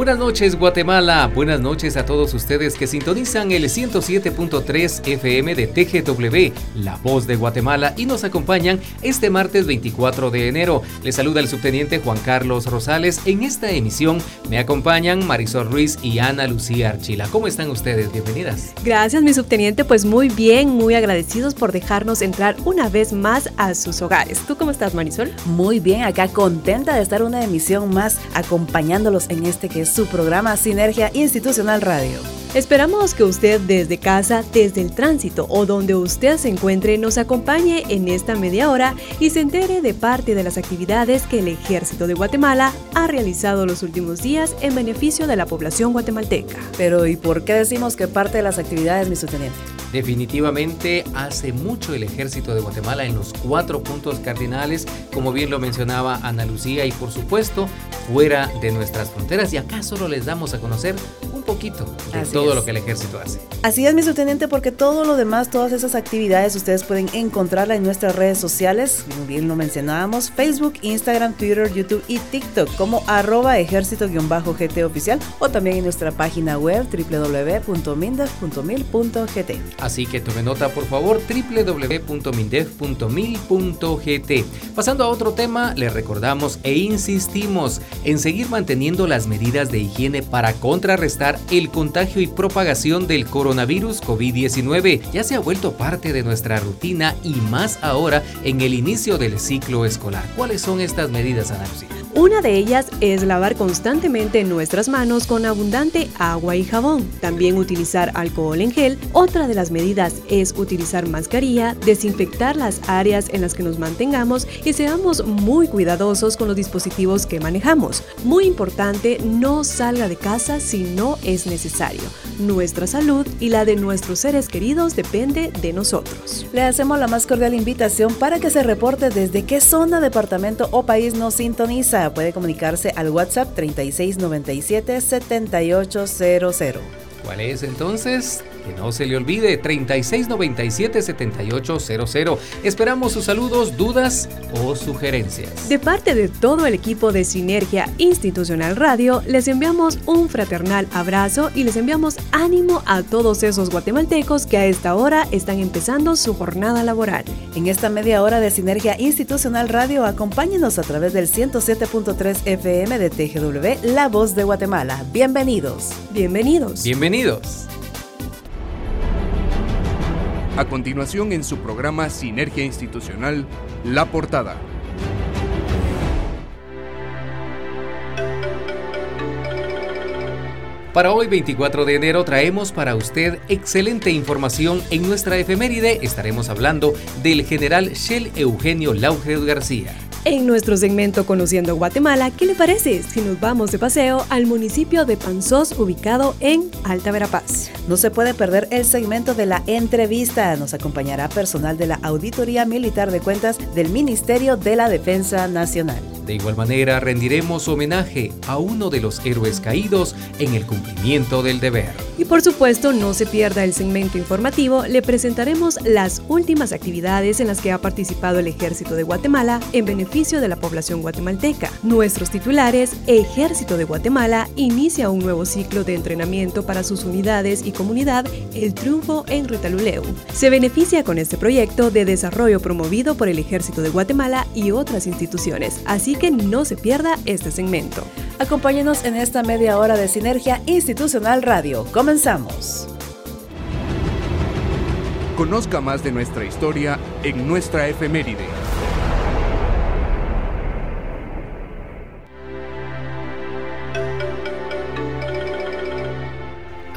Buenas noches Guatemala, buenas noches a todos ustedes que sintonizan el 107.3 FM de TGW, La Voz de Guatemala, y nos acompañan este martes 24 de enero. Les saluda el subteniente Juan Carlos Rosales. En esta emisión me acompañan Marisol Ruiz y Ana Lucía Archila. ¿Cómo están ustedes? Bienvenidas. Gracias mi subteniente, pues muy bien, muy agradecidos por dejarnos entrar una vez más a sus hogares. ¿Tú cómo estás Marisol? Muy bien, acá contenta de estar una emisión más acompañándolos en este que es su programa Sinergia Institucional Radio. Esperamos que usted desde casa, desde el tránsito o donde usted se encuentre nos acompañe en esta media hora y se entere de parte de las actividades que el Ejército de Guatemala ha realizado los últimos días en beneficio de la población guatemalteca. Pero ¿y por qué decimos que parte de las actividades, mi subteniente? Definitivamente hace mucho el ejército de Guatemala en los cuatro puntos cardinales, como bien lo mencionaba Ana Lucía, y por supuesto fuera de nuestras fronteras. Y acá solo les damos a conocer un poquito de todo lo que el ejército hace. Así es, mi subteniente, porque todo lo demás, todas esas actividades, ustedes pueden encontrarla en nuestras redes sociales, como bien lo mencionábamos, Facebook, Instagram, Twitter, YouTube y TikTok, como arroba ejército-gt oficial, o también en nuestra página web www.mindef.mil.gt. Así que tome nota por favor www.mindef.mil.gt. Pasando a otro tema, le recordamos e insistimos en seguir manteniendo las medidas de higiene para contrarrestar el contagio y propagación del coronavirus COVID-19. Ya se ha vuelto parte de nuestra rutina y más ahora en el inicio del ciclo escolar. ¿Cuáles son estas medidas, Ana? Una de ellas es lavar constantemente nuestras manos con abundante agua y jabón. También utilizar alcohol en gel. Otra de las medidas es utilizar mascarilla, desinfectar las áreas en las que nos mantengamos y seamos muy cuidadosos con los dispositivos que manejamos. Muy importante, no salga de casa si no es necesario. Nuestra salud y la de nuestros seres queridos depende de nosotros. Le hacemos la más cordial invitación para que se reporte desde qué zona, departamento o país nos sintoniza puede comunicarse al WhatsApp 3697 7800. ¿Cuál es entonces? Que no se le olvide, 3697-7800. Esperamos sus saludos, dudas o sugerencias. De parte de todo el equipo de Sinergia Institucional Radio, les enviamos un fraternal abrazo y les enviamos ánimo a todos esos guatemaltecos que a esta hora están empezando su jornada laboral. En esta media hora de Sinergia Institucional Radio, acompáñenos a través del 107.3 FM de TGW, La Voz de Guatemala. Bienvenidos. Bienvenidos. Bienvenidos. A continuación en su programa Sinergia Institucional, La Portada. Para hoy 24 de enero traemos para usted excelente información. En nuestra efeméride estaremos hablando del general Shell Eugenio Lauger García. En nuestro segmento Conociendo Guatemala, ¿qué le parece si nos vamos de paseo al municipio de Panzós, ubicado en Alta Verapaz? No se puede perder el segmento de la entrevista. Nos acompañará personal de la Auditoría Militar de Cuentas del Ministerio de la Defensa Nacional. De igual manera, rendiremos homenaje a uno de los héroes caídos en el cumplimiento del deber. Y por supuesto, no se pierda el segmento informativo, le presentaremos las últimas actividades en las que ha participado el Ejército de Guatemala en beneficio de la población guatemalteca. Nuestros titulares, Ejército de Guatemala inicia un nuevo ciclo de entrenamiento para sus unidades y comunidad, El Triunfo en Retaluleu. Se beneficia con este proyecto de desarrollo promovido por el Ejército de Guatemala y otras instituciones, así que no se pierda este segmento. Acompáñenos en esta media hora de Sinergia Institucional Radio. Comenzamos. Conozca más de nuestra historia en nuestra efeméride.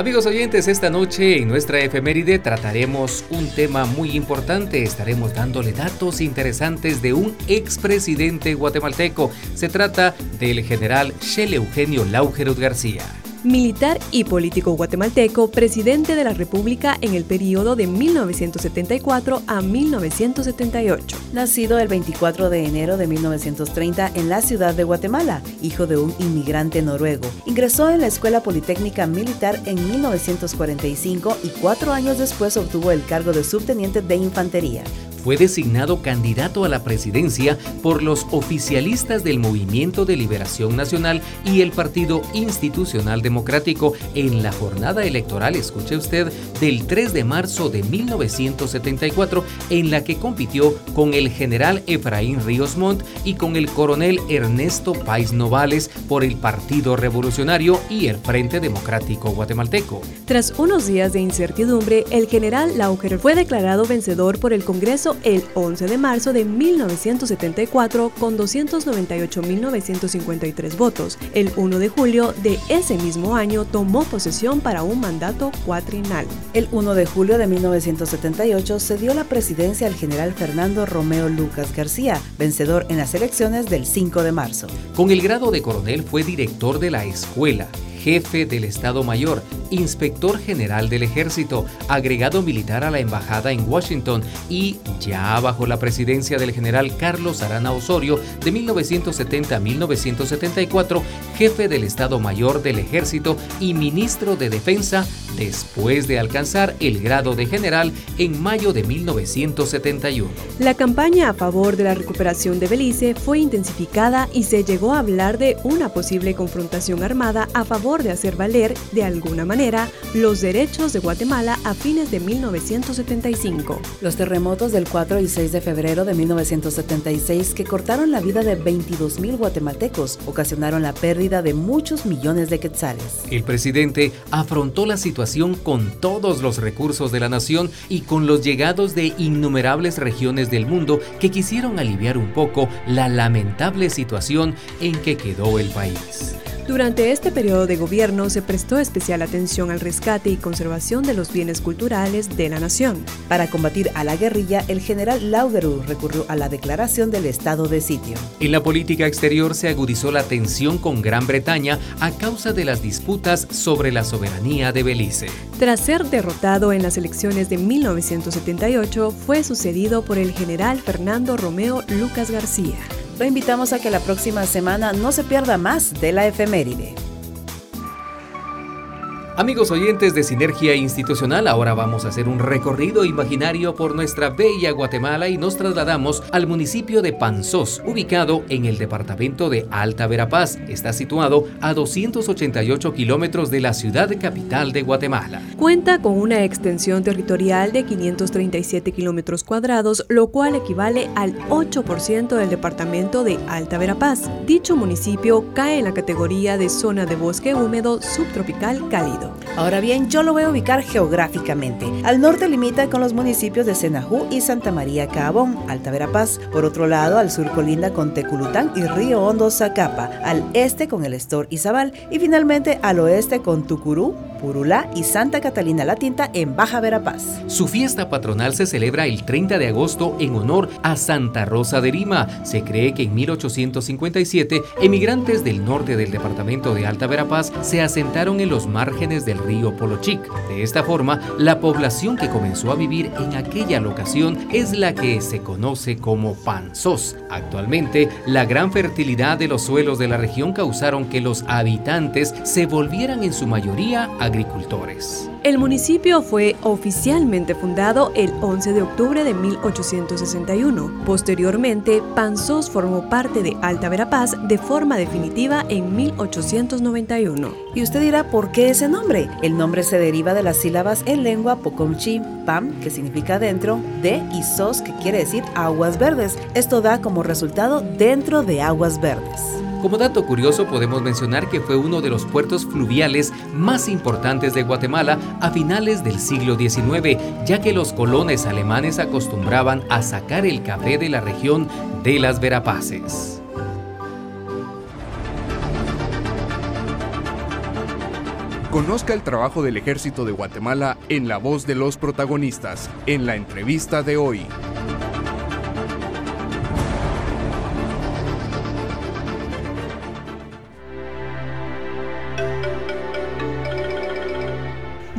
Amigos oyentes, esta noche en nuestra efeméride trataremos un tema muy importante. Estaremos dándole datos interesantes de un expresidente guatemalteco. Se trata del general Shell Eugenio Laugerud García. Militar y político guatemalteco, presidente de la República en el periodo de 1974 a 1978. Nacido el 24 de enero de 1930 en la ciudad de Guatemala, hijo de un inmigrante noruego. Ingresó en la Escuela Politécnica Militar en 1945 y cuatro años después obtuvo el cargo de subteniente de infantería fue designado candidato a la presidencia por los oficialistas del Movimiento de Liberación Nacional y el Partido Institucional Democrático en la jornada electoral, escuche usted, del 3 de marzo de 1974, en la que compitió con el general Efraín Ríos Montt y con el coronel Ernesto Pais Novales por el Partido Revolucionario y el Frente Democrático Guatemalteco. Tras unos días de incertidumbre, el general Lauger fue declarado vencedor por el Congreso el 11 de marzo de 1974 con 298.953 votos. El 1 de julio de ese mismo año tomó posesión para un mandato cuatrinal. El 1 de julio de 1978 se dio la presidencia al general Fernando Romeo Lucas García, vencedor en las elecciones del 5 de marzo. Con el grado de coronel fue director de la escuela jefe del Estado Mayor, inspector general del Ejército, agregado militar a la Embajada en Washington y, ya bajo la presidencia del general Carlos Arana Osorio de 1970 a 1974, jefe del Estado Mayor del Ejército y ministro de Defensa después de alcanzar el grado de general en mayo de 1971. La campaña a favor de la recuperación de Belice fue intensificada y se llegó a hablar de una posible confrontación armada a favor de hacer valer, de alguna manera, los derechos de Guatemala a fines de 1975. Los terremotos del 4 y 6 de febrero de 1976 que cortaron la vida de 22.000 guatemaltecos ocasionaron la pérdida de muchos millones de quetzales. El presidente afrontó la situación con todos los recursos de la nación y con los llegados de innumerables regiones del mundo que quisieron aliviar un poco la lamentable situación en que quedó el país. Durante este periodo de gobierno se prestó especial atención al rescate y conservación de los bienes culturales de la nación. Para combatir a la guerrilla, el general Lauderu recurrió a la declaración del estado de sitio. En la política exterior se agudizó la tensión con Gran Bretaña a causa de las disputas sobre la soberanía de Belice. Tras ser derrotado en las elecciones de 1978, fue sucedido por el general Fernando Romeo Lucas García. Lo invitamos a que la próxima semana no se pierda más de la efeméride. Amigos oyentes de Sinergia Institucional, ahora vamos a hacer un recorrido imaginario por nuestra bella Guatemala y nos trasladamos al municipio de Panzós, ubicado en el departamento de Alta Verapaz. Está situado a 288 kilómetros de la ciudad capital de Guatemala. Cuenta con una extensión territorial de 537 kilómetros cuadrados, lo cual equivale al 8% del departamento de Alta Verapaz. Dicho municipio cae en la categoría de zona de bosque húmedo subtropical cálido. Ahora bien, yo lo voy a ubicar geográficamente. Al norte limita con los municipios de Senajú y Santa María Cabón, Alta Verapaz. Por otro lado, al sur colinda con Teculután y Río Hondo Zacapa. Al este con el Estor y Zabal. Y finalmente al oeste con Tucurú, Purulá y Santa Catalina la Tinta en Baja Verapaz. Su fiesta patronal se celebra el 30 de agosto en honor a Santa Rosa de Lima. Se cree que en 1857 emigrantes del norte del departamento de Alta Verapaz se asentaron en los márgenes del río Polochic. De esta forma, la población que comenzó a vivir en aquella locación es la que se conoce como Panzós. Actualmente, la gran fertilidad de los suelos de la región causaron que los habitantes se volvieran en su mayoría a agricultores. El municipio fue oficialmente fundado el 11 de octubre de 1861. Posteriormente, Panzós formó parte de Alta Verapaz de forma definitiva en 1891. Y usted dirá, ¿por qué ese nombre? El nombre se deriva de las sílabas en lengua Pocomchi, Pam, que significa dentro, de y Sos, que quiere decir aguas verdes. Esto da como resultado dentro de aguas verdes. Como dato curioso podemos mencionar que fue uno de los puertos fluviales más importantes de Guatemala a finales del siglo XIX, ya que los colones alemanes acostumbraban a sacar el café de la región de las Verapaces. Conozca el trabajo del ejército de Guatemala en la voz de los protagonistas, en la entrevista de hoy.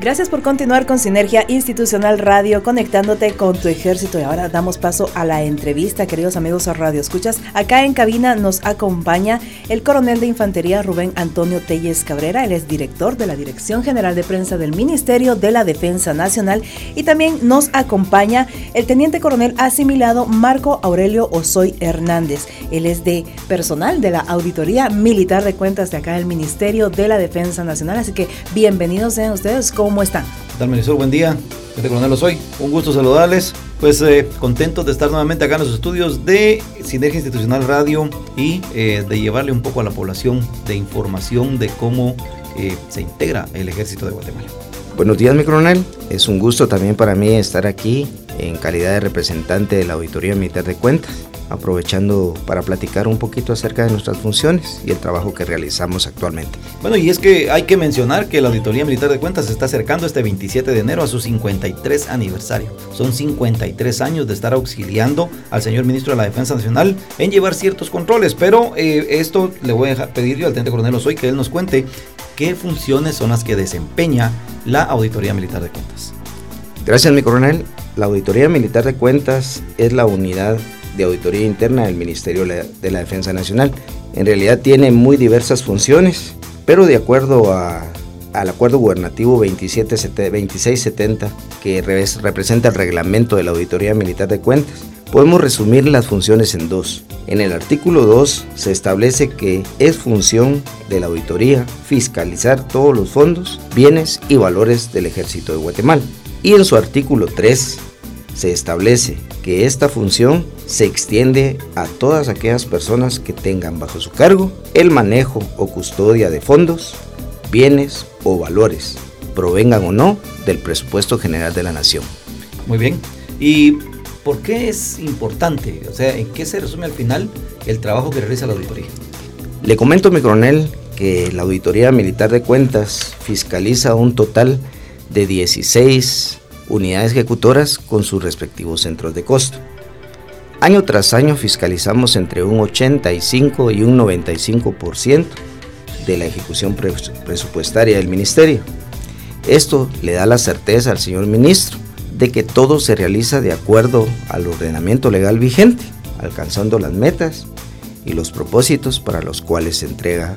Gracias por continuar con Sinergia Institucional Radio, conectándote con tu ejército. Y ahora damos paso a la entrevista, queridos amigos a Radio Escuchas. Acá en cabina nos acompaña el coronel de infantería Rubén Antonio Telles Cabrera. Él es director de la Dirección General de Prensa del Ministerio de la Defensa Nacional. Y también nos acompaña el teniente coronel asimilado Marco Aurelio Osoy Hernández. Él es de personal de la Auditoría Militar de Cuentas de acá del Ministerio de la Defensa Nacional. Así que bienvenidos sean ustedes. ¿Cómo están? ¿Qué tal? Buen día. Este coronel soy. Un gusto saludarles. Pues eh, contentos de estar nuevamente acá en los estudios de Sinergia Institucional Radio y eh, de llevarle un poco a la población de información de cómo eh, se integra el ejército de Guatemala. Buenos días, mi coronel. Es un gusto también para mí estar aquí en calidad de representante de la Auditoría Militar de Cuentas aprovechando para platicar un poquito acerca de nuestras funciones y el trabajo que realizamos actualmente. Bueno, y es que hay que mencionar que la Auditoría Militar de Cuentas se está acercando este 27 de enero a su 53 aniversario. Son 53 años de estar auxiliando al señor ministro de la Defensa Nacional en llevar ciertos controles, pero eh, esto le voy a pedir yo al teniente coronel Osoy que él nos cuente qué funciones son las que desempeña la Auditoría Militar de Cuentas. Gracias, mi coronel. La Auditoría Militar de Cuentas es la unidad de auditoría interna del Ministerio de la Defensa Nacional. En realidad tiene muy diversas funciones, pero de acuerdo al acuerdo gubernativo 2670, que representa el reglamento de la Auditoría Militar de Cuentas, podemos resumir las funciones en dos. En el artículo 2 se establece que es función de la auditoría fiscalizar todos los fondos, bienes y valores del Ejército de Guatemala. Y en su artículo 3 se establece que esta función se extiende a todas aquellas personas que tengan bajo su cargo el manejo o custodia de fondos, bienes o valores, provengan o no del presupuesto general de la nación. Muy bien. ¿Y por qué es importante? O sea, ¿en qué se resume al final el trabajo que realiza la auditoría? Le comento, mi coronel, que la Auditoría Militar de Cuentas fiscaliza un total de 16 unidades ejecutoras con sus respectivos centros de costo. Año tras año fiscalizamos entre un 85 y un 95% de la ejecución presupuestaria del ministerio. Esto le da la certeza al señor ministro de que todo se realiza de acuerdo al ordenamiento legal vigente, alcanzando las metas y los propósitos para los cuales se entrega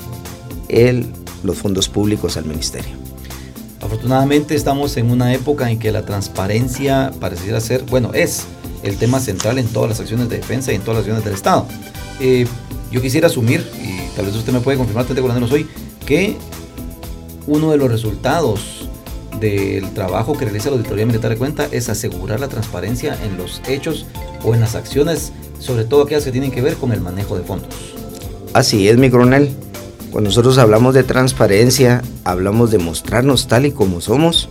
los fondos públicos al ministerio. Afortunadamente estamos en una época en que la transparencia pareciera ser, bueno, es el tema central en todas las acciones de defensa y en todas las acciones del Estado. Eh, yo quisiera asumir, y tal vez usted me puede confirmar, teniente coronel hoy, que uno de los resultados del trabajo que realiza la Auditoría Militar de Cuenta es asegurar la transparencia en los hechos o en las acciones, sobre todo aquellas que tienen que ver con el manejo de fondos. Así es, mi coronel. Cuando nosotros hablamos de transparencia, hablamos de mostrarnos tal y como somos,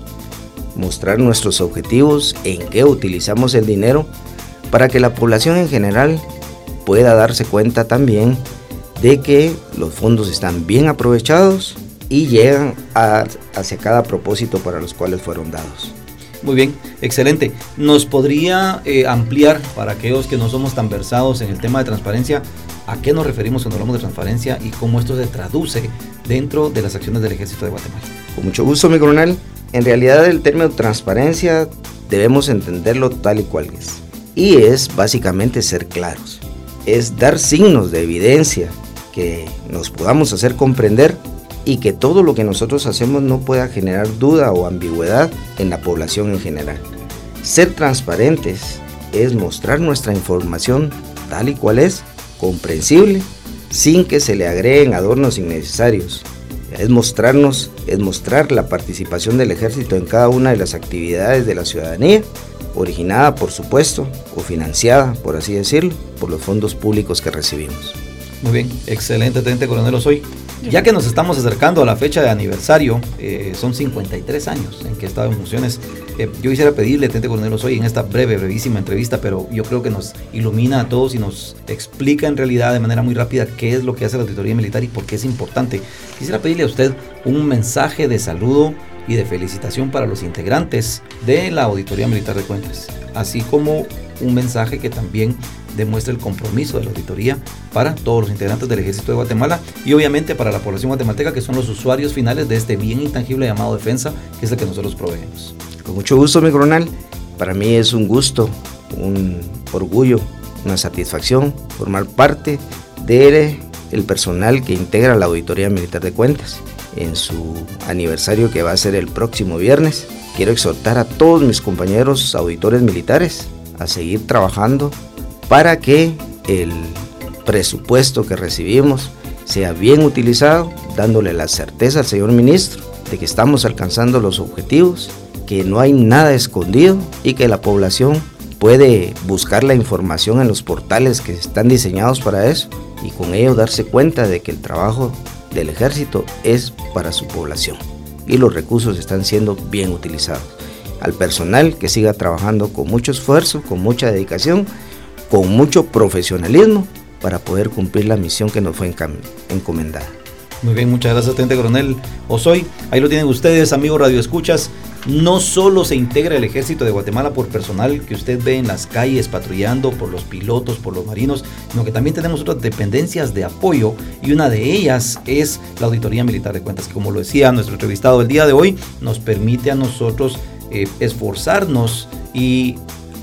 mostrar nuestros objetivos, en qué utilizamos el dinero, para que la población en general pueda darse cuenta también de que los fondos están bien aprovechados y llegan hacia cada propósito para los cuales fueron dados. Muy bien, excelente. ¿Nos podría eh, ampliar para aquellos que no somos tan versados en el tema de transparencia a qué nos referimos cuando hablamos de transparencia y cómo esto se traduce dentro de las acciones del Ejército de Guatemala. Con mucho gusto, mi coronel. En realidad el término transparencia debemos entenderlo tal y cual es. Y es básicamente ser claros. Es dar signos de evidencia que nos podamos hacer comprender y que todo lo que nosotros hacemos no pueda generar duda o ambigüedad en la población en general. Ser transparentes es mostrar nuestra información tal y cual es comprensible, sin que se le agreguen adornos innecesarios. Es mostrarnos, es mostrar la participación del ejército en cada una de las actividades de la ciudadanía, originada por supuesto, o financiada, por así decirlo, por los fondos públicos que recibimos. Muy bien, excelente, Teniente Coronel Osoy. Ya que nos estamos acercando a la fecha de aniversario, eh, son 53 años en que he estado en funciones. Eh, yo quisiera pedirle, Teniente Coronel hoy en esta breve, brevísima entrevista, pero yo creo que nos ilumina a todos y nos explica en realidad de manera muy rápida qué es lo que hace la auditoría militar y por qué es importante. Quisiera pedirle a usted un mensaje de saludo y de felicitación para los integrantes de la Auditoría Militar de Cuentas, así como un mensaje que también demuestra el compromiso de la auditoría para todos los integrantes del Ejército de Guatemala y obviamente para la población guatemalteca que son los usuarios finales de este bien intangible llamado defensa, que es el que nosotros proveemos. Con mucho gusto, mi coronel. Para mí es un gusto, un orgullo, una satisfacción formar parte de el personal que integra la Auditoría Militar de Cuentas. En su aniversario que va a ser el próximo viernes, quiero exhortar a todos mis compañeros auditores militares a seguir trabajando para que el presupuesto que recibimos sea bien utilizado, dándole la certeza al señor ministro de que estamos alcanzando los objetivos, que no hay nada escondido y que la población puede buscar la información en los portales que están diseñados para eso y con ello darse cuenta de que el trabajo del ejército es para su población y los recursos están siendo bien utilizados. Al personal que siga trabajando con mucho esfuerzo, con mucha dedicación, con mucho profesionalismo para poder cumplir la misión que nos fue encomendada. Muy bien, muchas gracias, Teniente Coronel Osoy. Ahí lo tienen ustedes, amigos Radio Escuchas. No solo se integra el ejército de Guatemala por personal que usted ve en las calles patrullando, por los pilotos, por los marinos, sino que también tenemos otras dependencias de apoyo y una de ellas es la Auditoría Militar de Cuentas, que como lo decía nuestro entrevistado el día de hoy, nos permite a nosotros eh, esforzarnos y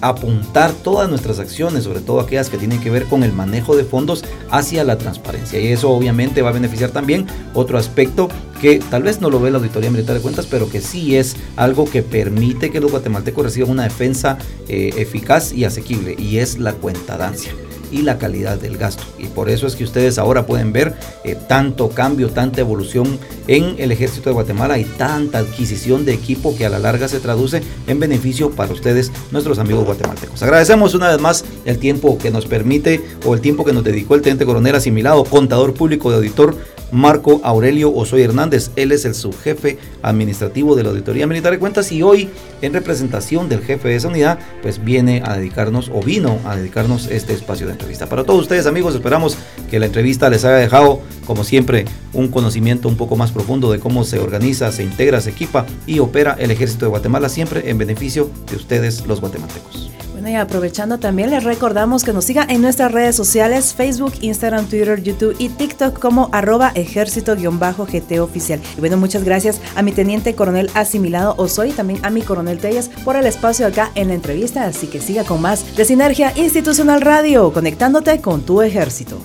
apuntar todas nuestras acciones, sobre todo aquellas que tienen que ver con el manejo de fondos hacia la transparencia. Y eso obviamente va a beneficiar también otro aspecto que tal vez no lo ve la Auditoría Militar de Cuentas, pero que sí es algo que permite que los guatemaltecos reciban una defensa eh, eficaz y asequible, y es la cuentadancia y la calidad del gasto. Y por eso es que ustedes ahora pueden ver eh, tanto cambio, tanta evolución en el ejército de Guatemala y tanta adquisición de equipo que a la larga se traduce en beneficio para ustedes, nuestros amigos guatemaltecos. Agradecemos una vez más el tiempo que nos permite o el tiempo que nos dedicó el teniente coronel asimilado, contador público de auditor Marco Aurelio Osoy Hernández. Él es el subjefe administrativo de la Auditoría Militar de Cuentas y hoy, en representación del jefe de esa unidad, pues viene a dedicarnos o vino a dedicarnos este espacio de Para todos ustedes, amigos, esperamos que la entrevista les haya dejado, como siempre, un conocimiento un poco más profundo de cómo se organiza, se integra, se equipa y opera el Ejército de Guatemala, siempre en beneficio de ustedes, los guatemaltecos y aprovechando también les recordamos que nos siga en nuestras redes sociales, Facebook, Instagram, Twitter, YouTube y TikTok como arroba ejército-gt oficial. Y bueno, muchas gracias a mi teniente coronel asimilado Osoy y también a mi coronel Tellas por el espacio acá en la entrevista. Así que siga con más de Sinergia Institucional Radio, conectándote con tu ejército.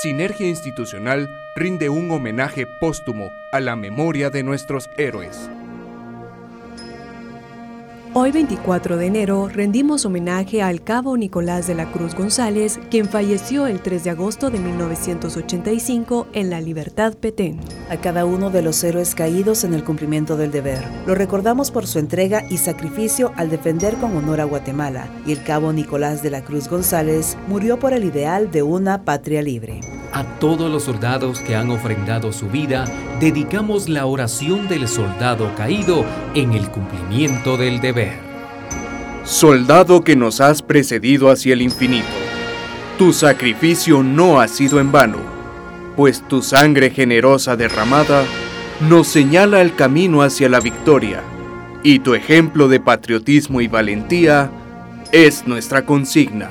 Sinergia Institucional rinde un homenaje póstumo a la memoria de nuestros héroes. Hoy 24 de enero rendimos homenaje al cabo Nicolás de la Cruz González, quien falleció el 3 de agosto de 1985 en La Libertad Petén. A cada uno de los héroes caídos en el cumplimiento del deber. Lo recordamos por su entrega y sacrificio al defender con honor a Guatemala, y el cabo Nicolás de la Cruz González murió por el ideal de una patria libre. A todos los soldados que han ofrendado su vida, dedicamos la oración del soldado caído en el cumplimiento del deber. Soldado que nos has precedido hacia el infinito, tu sacrificio no ha sido en vano, pues tu sangre generosa derramada nos señala el camino hacia la victoria, y tu ejemplo de patriotismo y valentía es nuestra consigna.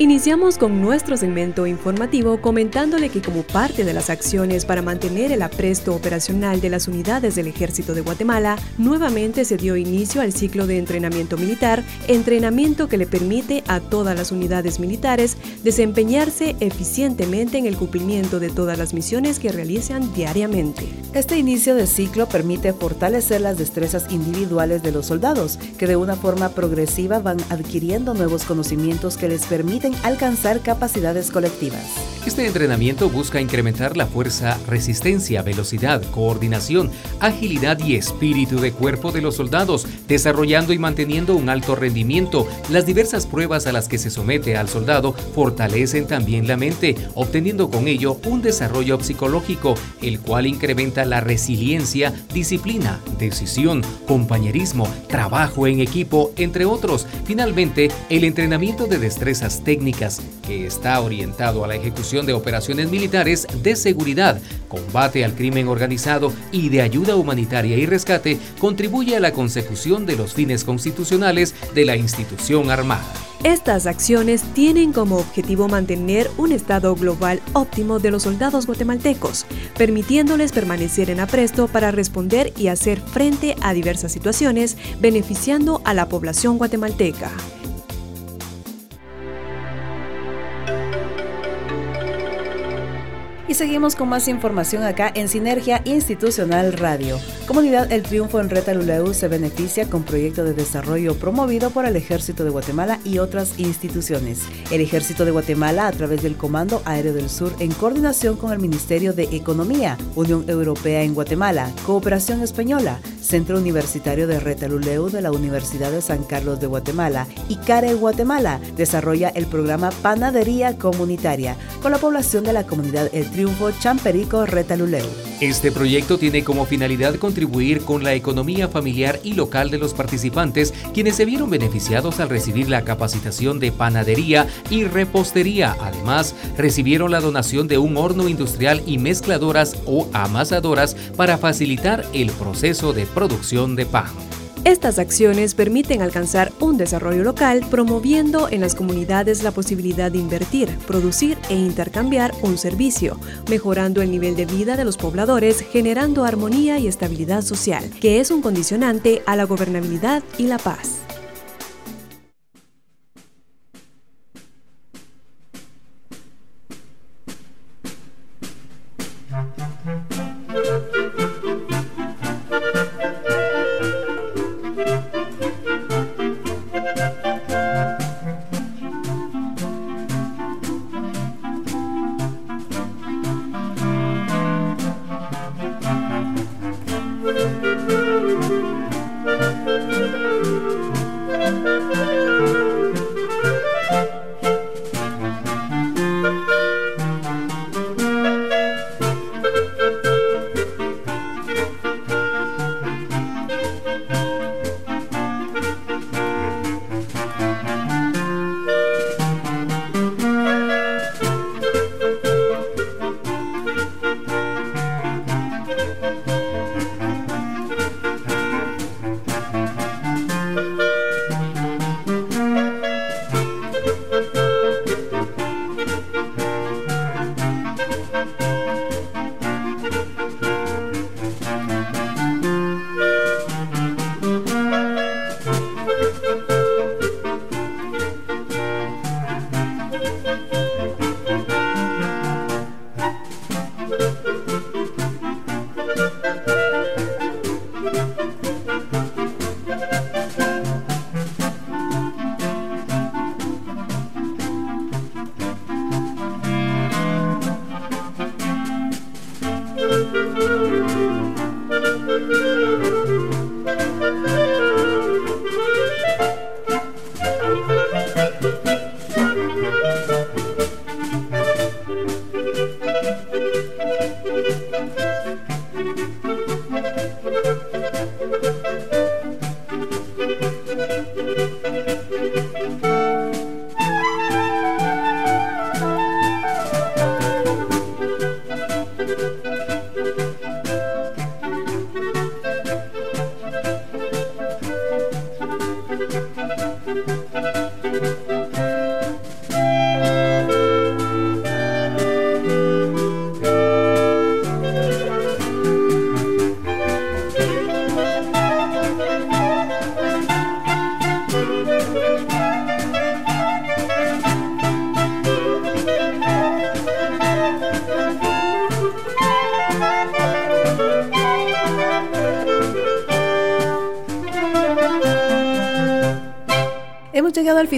Iniciamos con nuestro segmento informativo comentándole que como parte de las acciones para mantener el apresto operacional de las unidades del Ejército de Guatemala, nuevamente se dio inicio al ciclo de entrenamiento militar, entrenamiento que le permite a todas las unidades militares desempeñarse eficientemente en el cumplimiento de todas las misiones que realizan diariamente. Este inicio de ciclo permite fortalecer las destrezas individuales de los soldados, que de una forma progresiva van adquiriendo nuevos conocimientos que les permiten alcanzar capacidades colectivas. Este entrenamiento busca incrementar la fuerza, resistencia, velocidad, coordinación, agilidad y espíritu de cuerpo de los soldados, desarrollando y manteniendo un alto rendimiento. Las diversas pruebas a las que se somete al soldado fortalecen también la mente, obteniendo con ello un desarrollo psicológico, el cual incrementa la resiliencia, disciplina, decisión, compañerismo, trabajo en equipo, entre otros. Finalmente, el entrenamiento de destrezas técnicas, que está orientado a la ejecución de operaciones militares de seguridad, combate al crimen organizado y de ayuda humanitaria y rescate, contribuye a la consecución de los fines constitucionales de la institución armada. Estas acciones tienen como objetivo mantener un estado global óptimo de los soldados guatemaltecos, permitiéndoles permanecer en apresto para responder y hacer frente a diversas situaciones, beneficiando a la población guatemalteca. Y seguimos con más información acá en Sinergia Institucional Radio. Comunidad El Triunfo en Retaluleu se beneficia con proyecto de desarrollo promovido por el Ejército de Guatemala y otras instituciones. El Ejército de Guatemala, a través del Comando Aéreo del Sur, en coordinación con el Ministerio de Economía, Unión Europea en Guatemala, Cooperación Española, Centro Universitario de Retaluleu de la Universidad de San Carlos de Guatemala y CARE Guatemala, desarrolla el programa Panadería Comunitaria con la población de la comunidad El Triunfo Champerico Retaluleu. Este proyecto tiene como finalidad contribuir con la economía familiar y local de los participantes, quienes se vieron beneficiados al recibir la capacitación de panadería y repostería. Además, recibieron la donación de un horno industrial y mezcladoras o amasadoras para facilitar el proceso de producción de pan. Estas acciones permiten alcanzar un desarrollo local promoviendo en las comunidades la posibilidad de invertir, producir e intercambiar un servicio, mejorando el nivel de vida de los pobladores, generando armonía y estabilidad social, que es un condicionante a la gobernabilidad y la paz.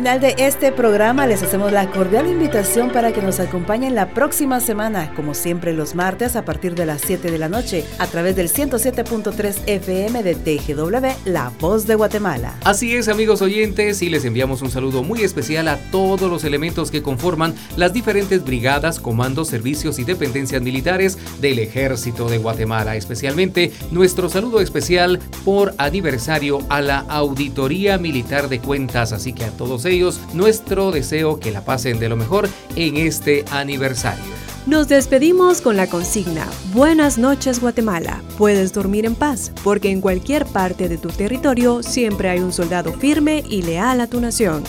Final de este programa. Les hacemos la cordial invitación para que nos acompañen la próxima semana, como siempre los martes a partir de las 7 de la noche, a través del 107.3 FM de TGW, La Voz de Guatemala. Así es, amigos oyentes, y les enviamos un saludo muy especial a todos los elementos que conforman las diferentes brigadas, comandos, servicios y dependencias militares del Ejército de Guatemala, especialmente nuestro saludo especial por aniversario a la Auditoría Militar de Cuentas, así que a todos ellos, nuestro deseo que la pasen de lo mejor en este aniversario. Nos despedimos con la consigna Buenas noches Guatemala. Puedes dormir en paz, porque en cualquier parte de tu territorio siempre hay un soldado firme y leal a tu nación.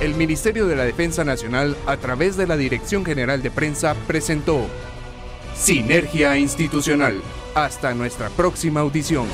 El Ministerio de la Defensa Nacional, a través de la Dirección General de Prensa, presentó Sinergia Institucional. Hasta nuestra próxima audición.